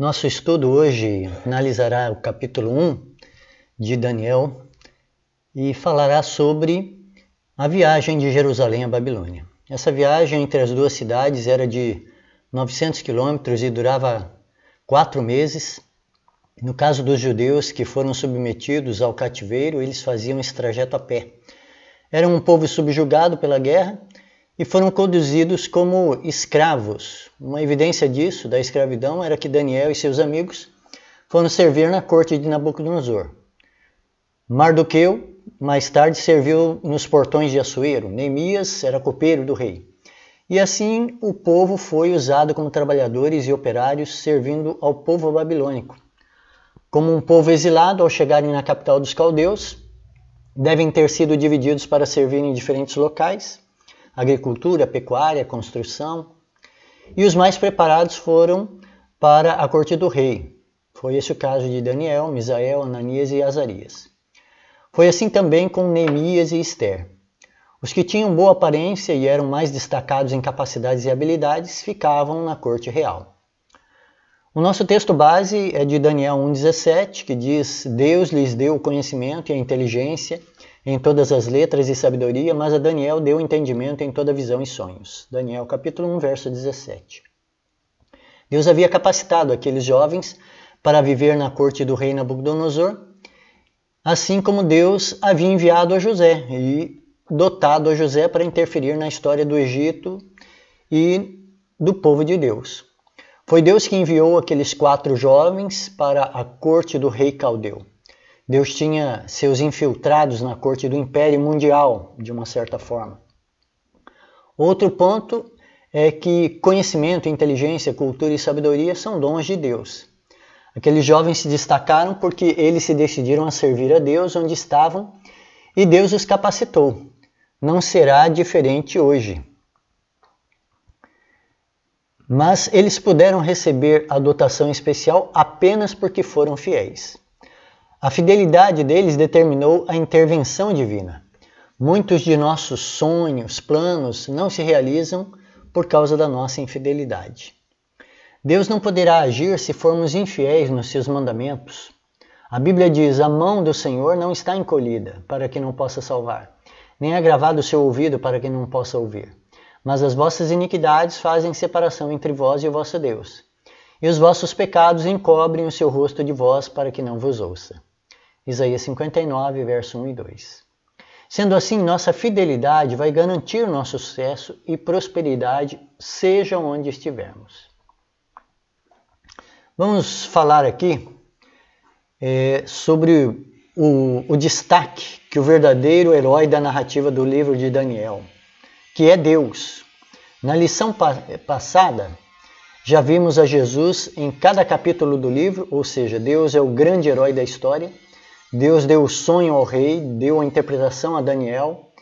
Nosso estudo hoje analisará o capítulo 1 de Daniel e falará sobre a viagem de Jerusalém à Babilônia. Essa viagem entre as duas cidades era de 900 quilômetros e durava quatro meses. No caso dos judeus que foram submetidos ao cativeiro, eles faziam esse trajeto a pé. Era um povo subjugado pela guerra e foram conduzidos como escravos. Uma evidência disso, da escravidão, era que Daniel e seus amigos foram servir na corte de Nabucodonosor. Mardoqueu, mais tarde, serviu nos portões de Assuero. Neemias era copeiro do rei. E assim o povo foi usado como trabalhadores e operários, servindo ao povo babilônico. Como um povo exilado, ao chegarem na capital dos caldeus, devem ter sido divididos para servir em diferentes locais agricultura, pecuária, construção. E os mais preparados foram para a corte do rei. Foi esse o caso de Daniel, Misael, Ananias e Azarias. Foi assim também com Neemias e Esther. Os que tinham boa aparência e eram mais destacados em capacidades e habilidades ficavam na corte real. O nosso texto base é de Daniel 1,17, que diz: Deus lhes deu o conhecimento e a inteligência em todas as letras e sabedoria, mas a Daniel deu entendimento em toda visão e sonhos. Daniel capítulo 1, verso 17. Deus havia capacitado aqueles jovens para viver na corte do rei Nabucodonosor, assim como Deus havia enviado a José e dotado a José para interferir na história do Egito e do povo de Deus. Foi Deus que enviou aqueles quatro jovens para a corte do rei caldeu. Deus tinha seus infiltrados na corte do império mundial, de uma certa forma. Outro ponto é que conhecimento, inteligência, cultura e sabedoria são dons de Deus. Aqueles jovens se destacaram porque eles se decidiram a servir a Deus onde estavam e Deus os capacitou. Não será diferente hoje. Mas eles puderam receber a dotação especial apenas porque foram fiéis. A fidelidade deles determinou a intervenção divina. Muitos de nossos sonhos, planos não se realizam por causa da nossa infidelidade. Deus não poderá agir se formos infiéis nos seus mandamentos. A Bíblia diz: A mão do Senhor não está encolhida para que não possa salvar, nem agravado o seu ouvido para que não possa ouvir. Mas as vossas iniquidades fazem separação entre vós e o vosso Deus, e os vossos pecados encobrem o seu rosto de vós para que não vos ouça. Isaías 59, verso 1 e 2. Sendo assim, nossa fidelidade vai garantir nosso sucesso e prosperidade, seja onde estivermos. Vamos falar aqui é, sobre o, o destaque que o verdadeiro herói da narrativa do livro de Daniel, que é Deus. Na lição pa passada, já vimos a Jesus em cada capítulo do livro, ou seja, Deus é o grande herói da história Deus deu o sonho ao rei, deu a interpretação a Daniel.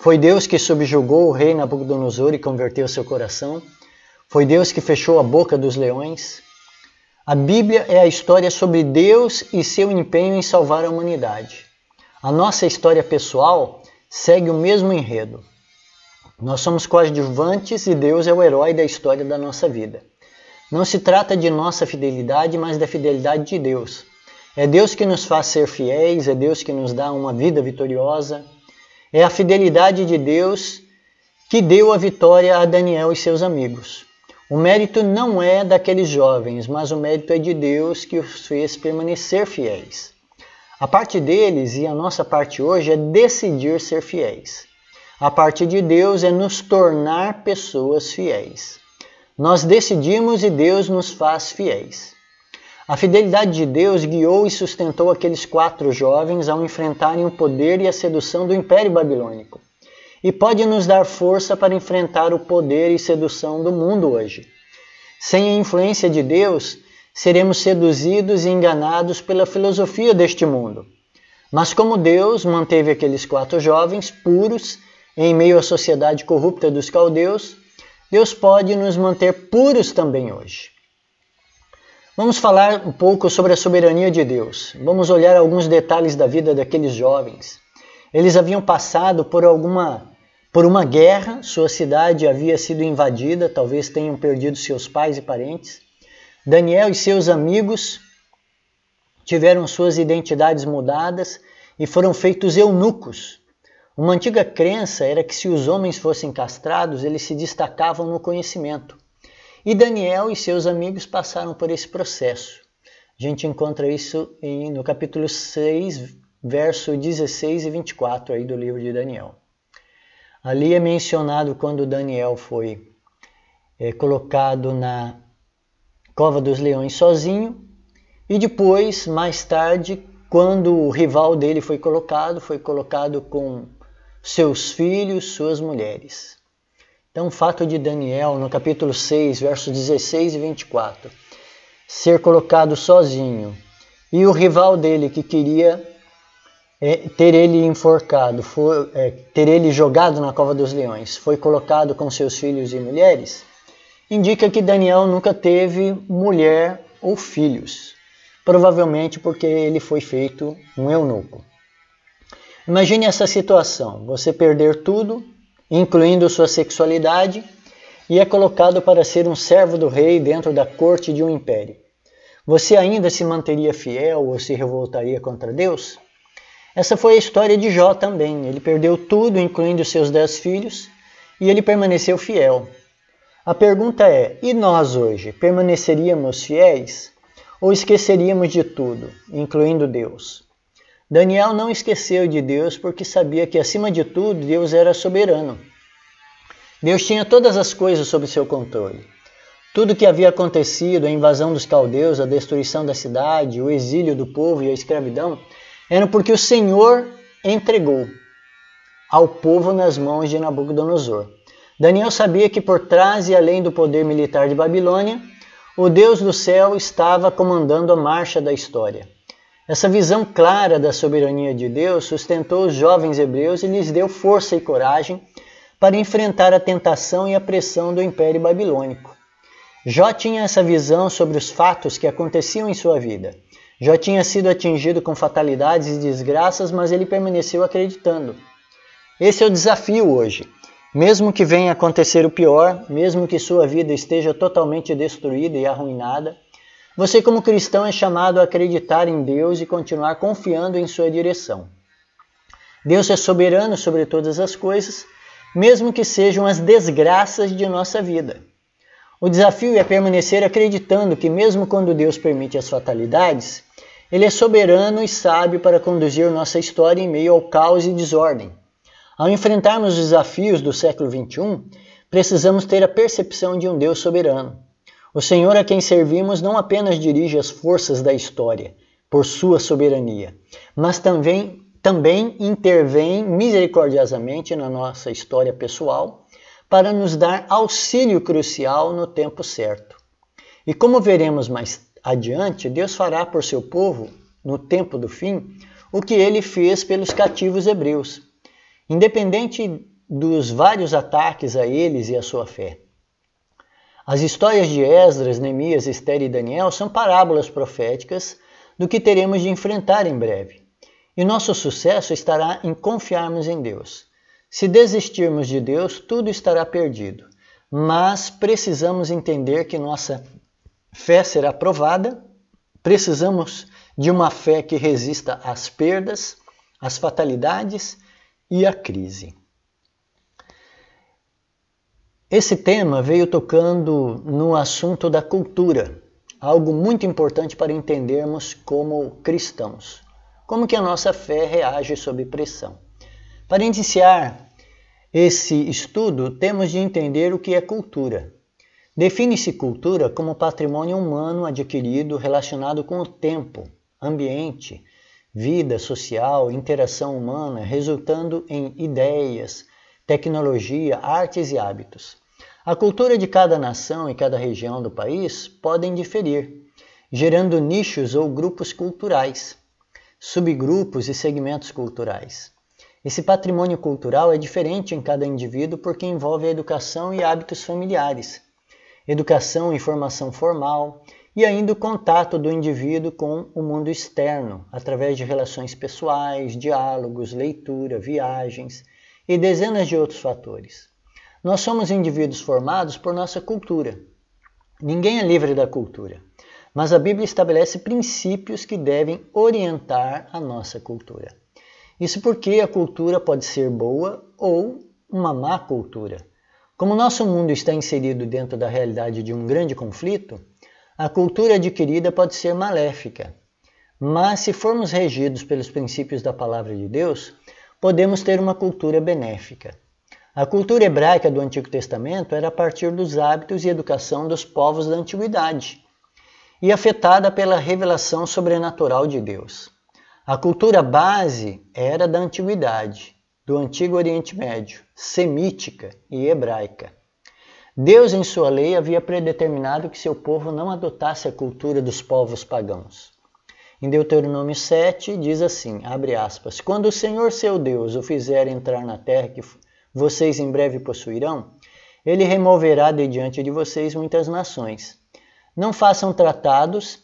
Foi Deus que subjugou o rei Nabucodonosor e converteu seu coração. Foi Deus que fechou a boca dos leões. A Bíblia é a história sobre Deus e seu empenho em salvar a humanidade. A nossa história pessoal segue o mesmo enredo. Nós somos coadjuvantes e Deus é o herói da história da nossa vida. Não se trata de nossa fidelidade, mas da fidelidade de Deus. É Deus que nos faz ser fiéis, é Deus que nos dá uma vida vitoriosa. É a fidelidade de Deus que deu a vitória a Daniel e seus amigos. O mérito não é daqueles jovens, mas o mérito é de Deus que os fez permanecer fiéis. A parte deles e a nossa parte hoje é decidir ser fiéis. A parte de Deus é nos tornar pessoas fiéis. Nós decidimos e Deus nos faz fiéis. A fidelidade de Deus guiou e sustentou aqueles quatro jovens ao enfrentarem o poder e a sedução do Império Babilônico. E pode nos dar força para enfrentar o poder e sedução do mundo hoje. Sem a influência de Deus, seremos seduzidos e enganados pela filosofia deste mundo. Mas como Deus manteve aqueles quatro jovens puros em meio à sociedade corrupta dos caldeus, Deus pode nos manter puros também hoje. Vamos falar um pouco sobre a soberania de Deus. Vamos olhar alguns detalhes da vida daqueles jovens. Eles haviam passado por alguma por uma guerra, sua cidade havia sido invadida, talvez tenham perdido seus pais e parentes. Daniel e seus amigos tiveram suas identidades mudadas e foram feitos eunucos. Uma antiga crença era que se os homens fossem castrados, eles se destacavam no conhecimento. E Daniel e seus amigos passaram por esse processo. A gente encontra isso em, no capítulo 6, verso 16 e 24 aí do livro de Daniel. Ali é mencionado quando Daniel foi é, colocado na cova dos leões sozinho e depois, mais tarde, quando o rival dele foi colocado, foi colocado com seus filhos, suas mulheres. Então, o fato de Daniel, no capítulo 6, versos 16 e 24, ser colocado sozinho e o rival dele que queria é, ter ele enforcado, foi, é, ter ele jogado na cova dos leões, foi colocado com seus filhos e mulheres, indica que Daniel nunca teve mulher ou filhos, provavelmente porque ele foi feito um eunuco. Imagine essa situação: você perder tudo, incluindo sua sexualidade, e é colocado para ser um servo do rei dentro da corte de um império. Você ainda se manteria fiel ou se revoltaria contra Deus? Essa foi a história de Jó também. Ele perdeu tudo, incluindo seus dez filhos, e ele permaneceu fiel. A pergunta é: e nós hoje permaneceríamos fiéis ou esqueceríamos de tudo, incluindo Deus? Daniel não esqueceu de Deus porque sabia que, acima de tudo, Deus era soberano. Deus tinha todas as coisas sob seu controle. Tudo que havia acontecido, a invasão dos caldeus, a destruição da cidade, o exílio do povo e a escravidão, eram porque o Senhor entregou ao povo nas mãos de Nabucodonosor. Daniel sabia que por trás e além do poder militar de Babilônia, o Deus do céu estava comandando a marcha da história. Essa visão clara da soberania de Deus sustentou os jovens hebreus e lhes deu força e coragem para enfrentar a tentação e a pressão do Império Babilônico. Jó tinha essa visão sobre os fatos que aconteciam em sua vida já tinha sido atingido com fatalidades e desgraças, mas ele permaneceu acreditando. Esse é o desafio hoje. Mesmo que venha acontecer o pior, mesmo que sua vida esteja totalmente destruída e arruinada, você, como cristão, é chamado a acreditar em Deus e continuar confiando em sua direção. Deus é soberano sobre todas as coisas, mesmo que sejam as desgraças de nossa vida. O desafio é permanecer acreditando que, mesmo quando Deus permite as fatalidades, ele é soberano e sábio para conduzir nossa história em meio ao caos e desordem. Ao enfrentarmos os desafios do século XXI, precisamos ter a percepção de um Deus soberano. O Senhor a quem servimos não apenas dirige as forças da história por sua soberania, mas também, também intervém misericordiosamente na nossa história pessoal para nos dar auxílio crucial no tempo certo. E como veremos mais adiante, Deus fará por seu povo, no tempo do fim, o que ele fez pelos cativos hebreus, independente dos vários ataques a eles e à sua fé. As histórias de Esdras, Neemias, Esther e Daniel são parábolas proféticas do que teremos de enfrentar em breve. E nosso sucesso estará em confiarmos em Deus. Se desistirmos de Deus, tudo estará perdido. Mas precisamos entender que nossa fé será provada, precisamos de uma fé que resista às perdas, às fatalidades e à crise. Esse tema veio tocando no assunto da cultura, algo muito importante para entendermos como cristãos, como que a nossa fé reage sob pressão. Para iniciar esse estudo, temos de entender o que é cultura. Define-se cultura como patrimônio humano adquirido relacionado com o tempo, ambiente, vida social, interação humana, resultando em ideias, tecnologia, artes e hábitos. A cultura de cada nação e cada região do país podem diferir, gerando nichos ou grupos culturais, subgrupos e segmentos culturais. Esse patrimônio cultural é diferente em cada indivíduo porque envolve a educação e hábitos familiares educação e formação formal e ainda o contato do indivíduo com o mundo externo, através de relações pessoais, diálogos, leitura, viagens e dezenas de outros fatores. Nós somos indivíduos formados por nossa cultura. Ninguém é livre da cultura. mas a Bíblia estabelece princípios que devem orientar a nossa cultura. Isso porque a cultura pode ser boa ou uma má cultura. Como nosso mundo está inserido dentro da realidade de um grande conflito, a cultura adquirida pode ser maléfica. Mas se formos regidos pelos princípios da palavra de Deus, podemos ter uma cultura benéfica. A cultura hebraica do Antigo Testamento era a partir dos hábitos e educação dos povos da antiguidade e afetada pela revelação sobrenatural de Deus. A cultura base era da antiguidade, do Antigo Oriente Médio, semítica e hebraica. Deus, em sua lei, havia predeterminado que seu povo não adotasse a cultura dos povos pagãos. Em Deuteronômio 7 diz assim, abre aspas, Quando o Senhor seu Deus o fizer entrar na terra que vocês em breve possuirão, ele removerá de diante de vocês muitas nações. Não façam tratados,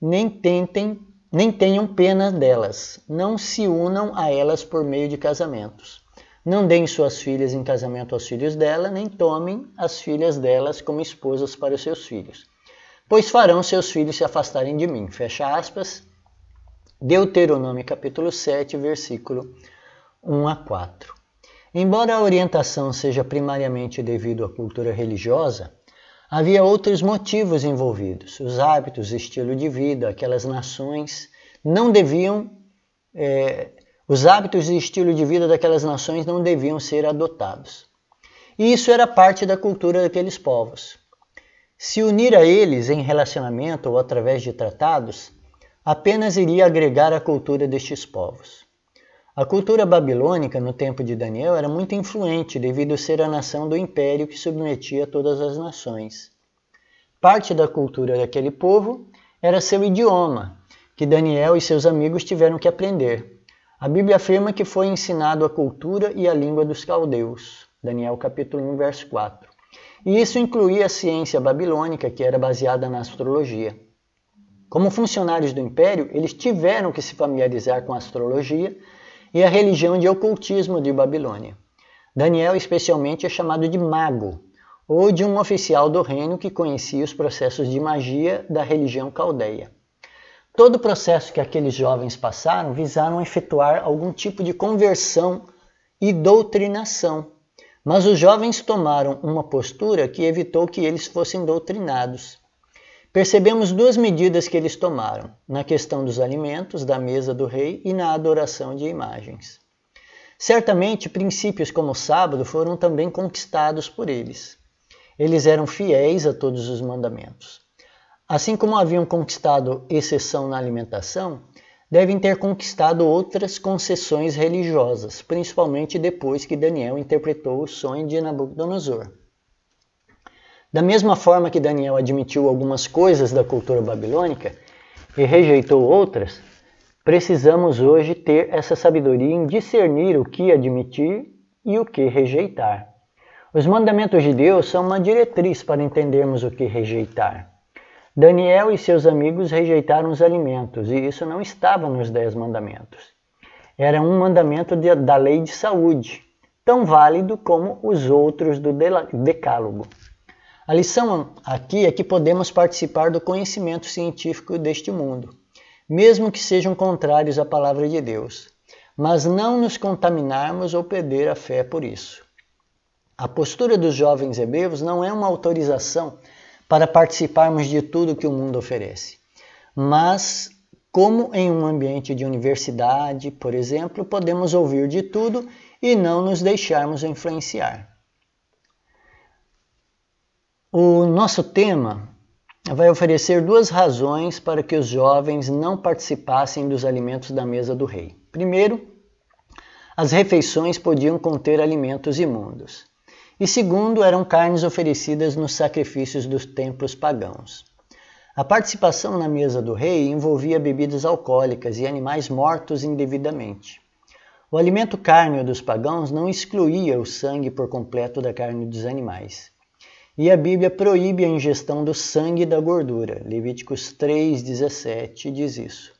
nem tentem nem tenham pena delas, não se unam a elas por meio de casamentos. Não deem suas filhas em casamento aos filhos dela, nem tomem as filhas delas como esposas para os seus filhos, pois farão seus filhos se afastarem de mim. Fecha aspas. Deuteronômio capítulo 7, versículo 1 a 4. Embora a orientação seja primariamente devido à cultura religiosa, Havia outros motivos envolvidos. Os hábitos, estilo de vida, aquelas nações não deviam. É, os hábitos e estilo de vida daquelas nações não deviam ser adotados. E isso era parte da cultura daqueles povos. Se unir a eles em relacionamento ou através de tratados apenas iria agregar à cultura destes povos. A cultura babilônica no tempo de Daniel era muito influente devido a ser a nação do império que submetia todas as nações. Parte da cultura daquele povo era seu idioma, que Daniel e seus amigos tiveram que aprender. A Bíblia afirma que foi ensinado a cultura e a língua dos caldeus. Daniel capítulo 1, verso 4. E isso incluía a ciência babilônica, que era baseada na astrologia. Como funcionários do império, eles tiveram que se familiarizar com a astrologia e a religião de ocultismo de Babilônia. Daniel, especialmente, é chamado de mago, ou de um oficial do reino que conhecia os processos de magia da religião caldeia. Todo o processo que aqueles jovens passaram visaram efetuar algum tipo de conversão e doutrinação, mas os jovens tomaram uma postura que evitou que eles fossem doutrinados. Percebemos duas medidas que eles tomaram, na questão dos alimentos, da mesa do rei e na adoração de imagens. Certamente, princípios como o sábado foram também conquistados por eles. Eles eram fiéis a todos os mandamentos. Assim como haviam conquistado exceção na alimentação, devem ter conquistado outras concessões religiosas, principalmente depois que Daniel interpretou o sonho de Nabucodonosor. Da mesma forma que Daniel admitiu algumas coisas da cultura babilônica e rejeitou outras, precisamos hoje ter essa sabedoria em discernir o que admitir e o que rejeitar. Os mandamentos de Deus são uma diretriz para entendermos o que rejeitar. Daniel e seus amigos rejeitaram os alimentos, e isso não estava nos Dez Mandamentos. Era um mandamento de, da lei de saúde, tão válido como os outros do Decálogo. A lição aqui é que podemos participar do conhecimento científico deste mundo, mesmo que sejam contrários à palavra de Deus, mas não nos contaminarmos ou perder a fé por isso. A postura dos jovens hebreus não é uma autorização para participarmos de tudo que o mundo oferece, mas como em um ambiente de universidade, por exemplo, podemos ouvir de tudo e não nos deixarmos influenciar. O nosso tema vai oferecer duas razões para que os jovens não participassem dos alimentos da mesa do rei. Primeiro, as refeições podiam conter alimentos imundos. E segundo, eram carnes oferecidas nos sacrifícios dos templos pagãos. A participação na mesa do rei envolvia bebidas alcoólicas e animais mortos indevidamente. O alimento cárneo dos pagãos não excluía o sangue por completo da carne dos animais. E a Bíblia proíbe a ingestão do sangue e da gordura. Levíticos 3,17 diz isso.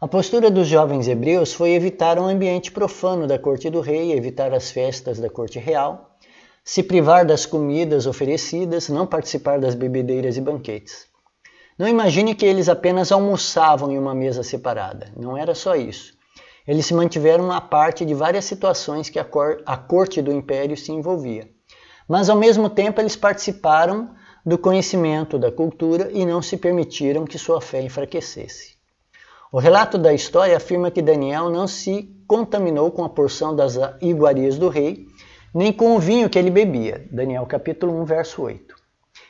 A postura dos jovens hebreus foi evitar um ambiente profano da corte do rei, evitar as festas da corte real, se privar das comidas oferecidas, não participar das bebedeiras e banquetes. Não imagine que eles apenas almoçavam em uma mesa separada. Não era só isso. Eles se mantiveram à parte de várias situações que a, cor, a corte do império se envolvia. Mas ao mesmo tempo eles participaram do conhecimento da cultura e não se permitiram que sua fé enfraquecesse. O relato da história afirma que Daniel não se contaminou com a porção das iguarias do rei, nem com o vinho que ele bebia. Daniel capítulo 1, verso 8.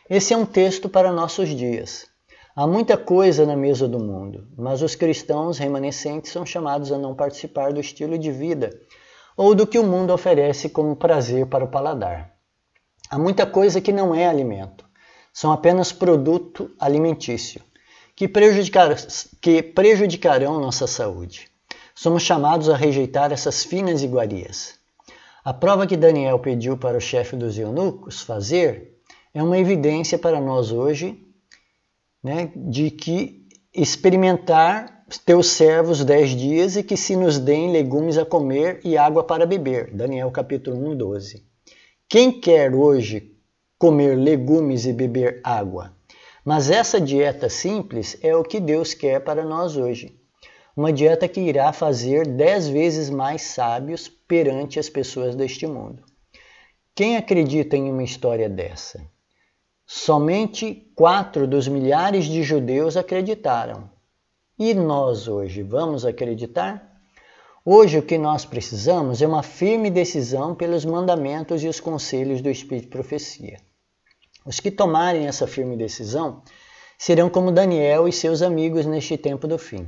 Esse é um texto para nossos dias. Há muita coisa na mesa do mundo, mas os cristãos remanescentes são chamados a não participar do estilo de vida ou do que o mundo oferece como prazer para o paladar. Há muita coisa que não é alimento, são apenas produto alimentício, que, prejudicar, que prejudicarão nossa saúde. Somos chamados a rejeitar essas finas iguarias. A prova que Daniel pediu para o chefe dos eunucos fazer é uma evidência para nós hoje né, de que experimentar teus servos dez dias e que se nos deem legumes a comer e água para beber. Daniel capítulo 1, 12. Quem quer hoje comer legumes e beber água? Mas essa dieta simples é o que Deus quer para nós hoje. Uma dieta que irá fazer dez vezes mais sábios perante as pessoas deste mundo. Quem acredita em uma história dessa? Somente quatro dos milhares de judeus acreditaram. E nós hoje vamos acreditar? Hoje o que nós precisamos é uma firme decisão pelos mandamentos e os conselhos do Espírito de Profecia. Os que tomarem essa firme decisão serão como Daniel e seus amigos neste tempo do fim.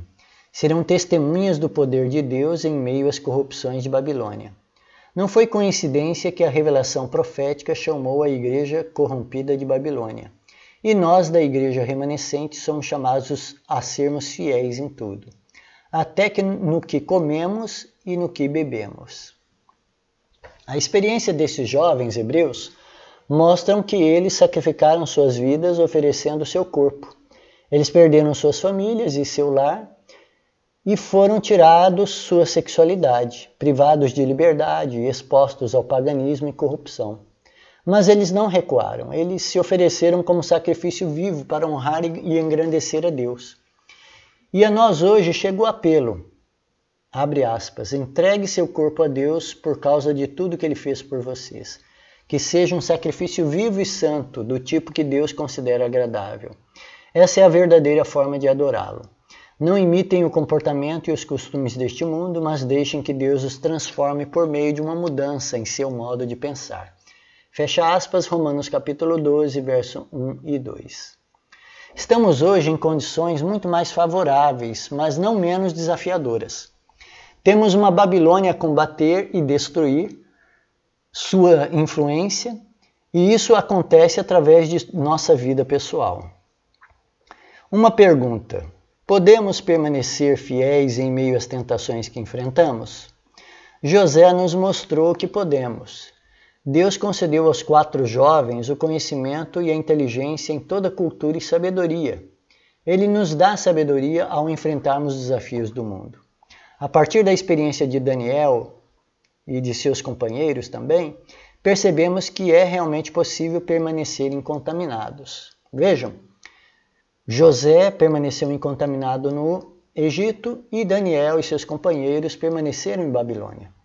Serão testemunhas do poder de Deus em meio às corrupções de Babilônia. Não foi coincidência que a revelação profética chamou a igreja corrompida de Babilônia. E nós, da igreja remanescente, somos chamados a sermos fiéis em tudo, até que no que comemos e no que bebemos. A experiência desses jovens hebreus mostram que eles sacrificaram suas vidas oferecendo seu corpo. Eles perderam suas famílias e seu lar e foram tirados sua sexualidade, privados de liberdade e expostos ao paganismo e corrupção. Mas eles não recuaram, eles se ofereceram como sacrifício vivo para honrar e engrandecer a Deus. E a nós hoje chega o apelo, abre aspas, entregue seu corpo a Deus por causa de tudo que ele fez por vocês. Que seja um sacrifício vivo e santo, do tipo que Deus considera agradável. Essa é a verdadeira forma de adorá-lo. Não imitem o comportamento e os costumes deste mundo, mas deixem que Deus os transforme por meio de uma mudança em seu modo de pensar. Fecha aspas, Romanos capítulo 12, verso 1 e 2. Estamos hoje em condições muito mais favoráveis, mas não menos desafiadoras. Temos uma Babilônia a combater e destruir, sua influência, e isso acontece através de nossa vida pessoal. Uma pergunta: Podemos permanecer fiéis em meio às tentações que enfrentamos? José nos mostrou que podemos. Deus concedeu aos quatro jovens o conhecimento e a inteligência em toda cultura e sabedoria. Ele nos dá sabedoria ao enfrentarmos os desafios do mundo. A partir da experiência de Daniel e de seus companheiros também, percebemos que é realmente possível permanecer incontaminados. Vejam, José permaneceu incontaminado no Egito e Daniel e seus companheiros permaneceram em Babilônia.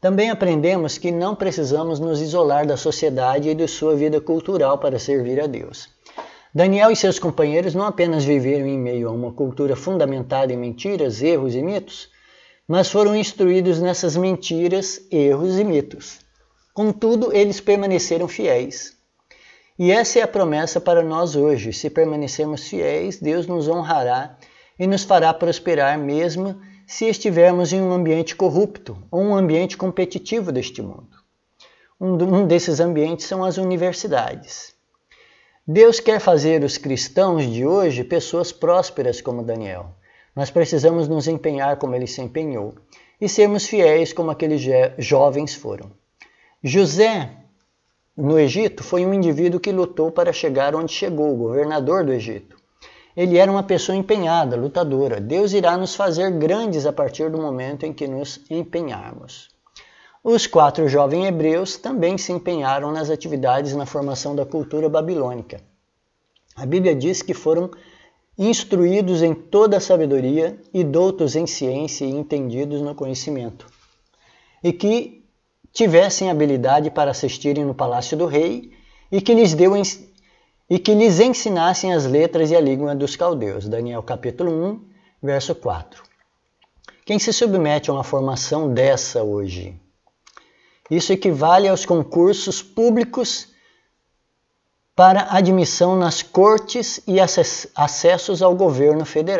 Também aprendemos que não precisamos nos isolar da sociedade e de sua vida cultural para servir a Deus. Daniel e seus companheiros não apenas viveram em meio a uma cultura fundamentada em mentiras, erros e mitos, mas foram instruídos nessas mentiras, erros e mitos. Contudo, eles permaneceram fiéis. E essa é a promessa para nós hoje. Se permanecermos fiéis, Deus nos honrará e nos fará prosperar, mesmo se estivermos em um ambiente corrupto ou um ambiente competitivo deste mundo. Um desses ambientes são as universidades. Deus quer fazer os cristãos de hoje pessoas prósperas como Daniel. Nós precisamos nos empenhar como ele se empenhou e sermos fiéis como aqueles jovens foram. José no Egito foi um indivíduo que lutou para chegar onde chegou, governador do Egito. Ele era uma pessoa empenhada, lutadora. Deus irá nos fazer grandes a partir do momento em que nos empenharmos. Os quatro jovens hebreus também se empenharam nas atividades na formação da cultura babilônica. A Bíblia diz que foram instruídos em toda a sabedoria e doutos em ciência e entendidos no conhecimento, e que tivessem habilidade para assistirem no palácio do rei e que lhes deu e que lhes ensinassem as letras e a língua dos caldeus. Daniel capítulo 1, verso 4. Quem se submete a uma formação dessa hoje? Isso equivale aos concursos públicos para admissão nas cortes e acessos ao governo federal.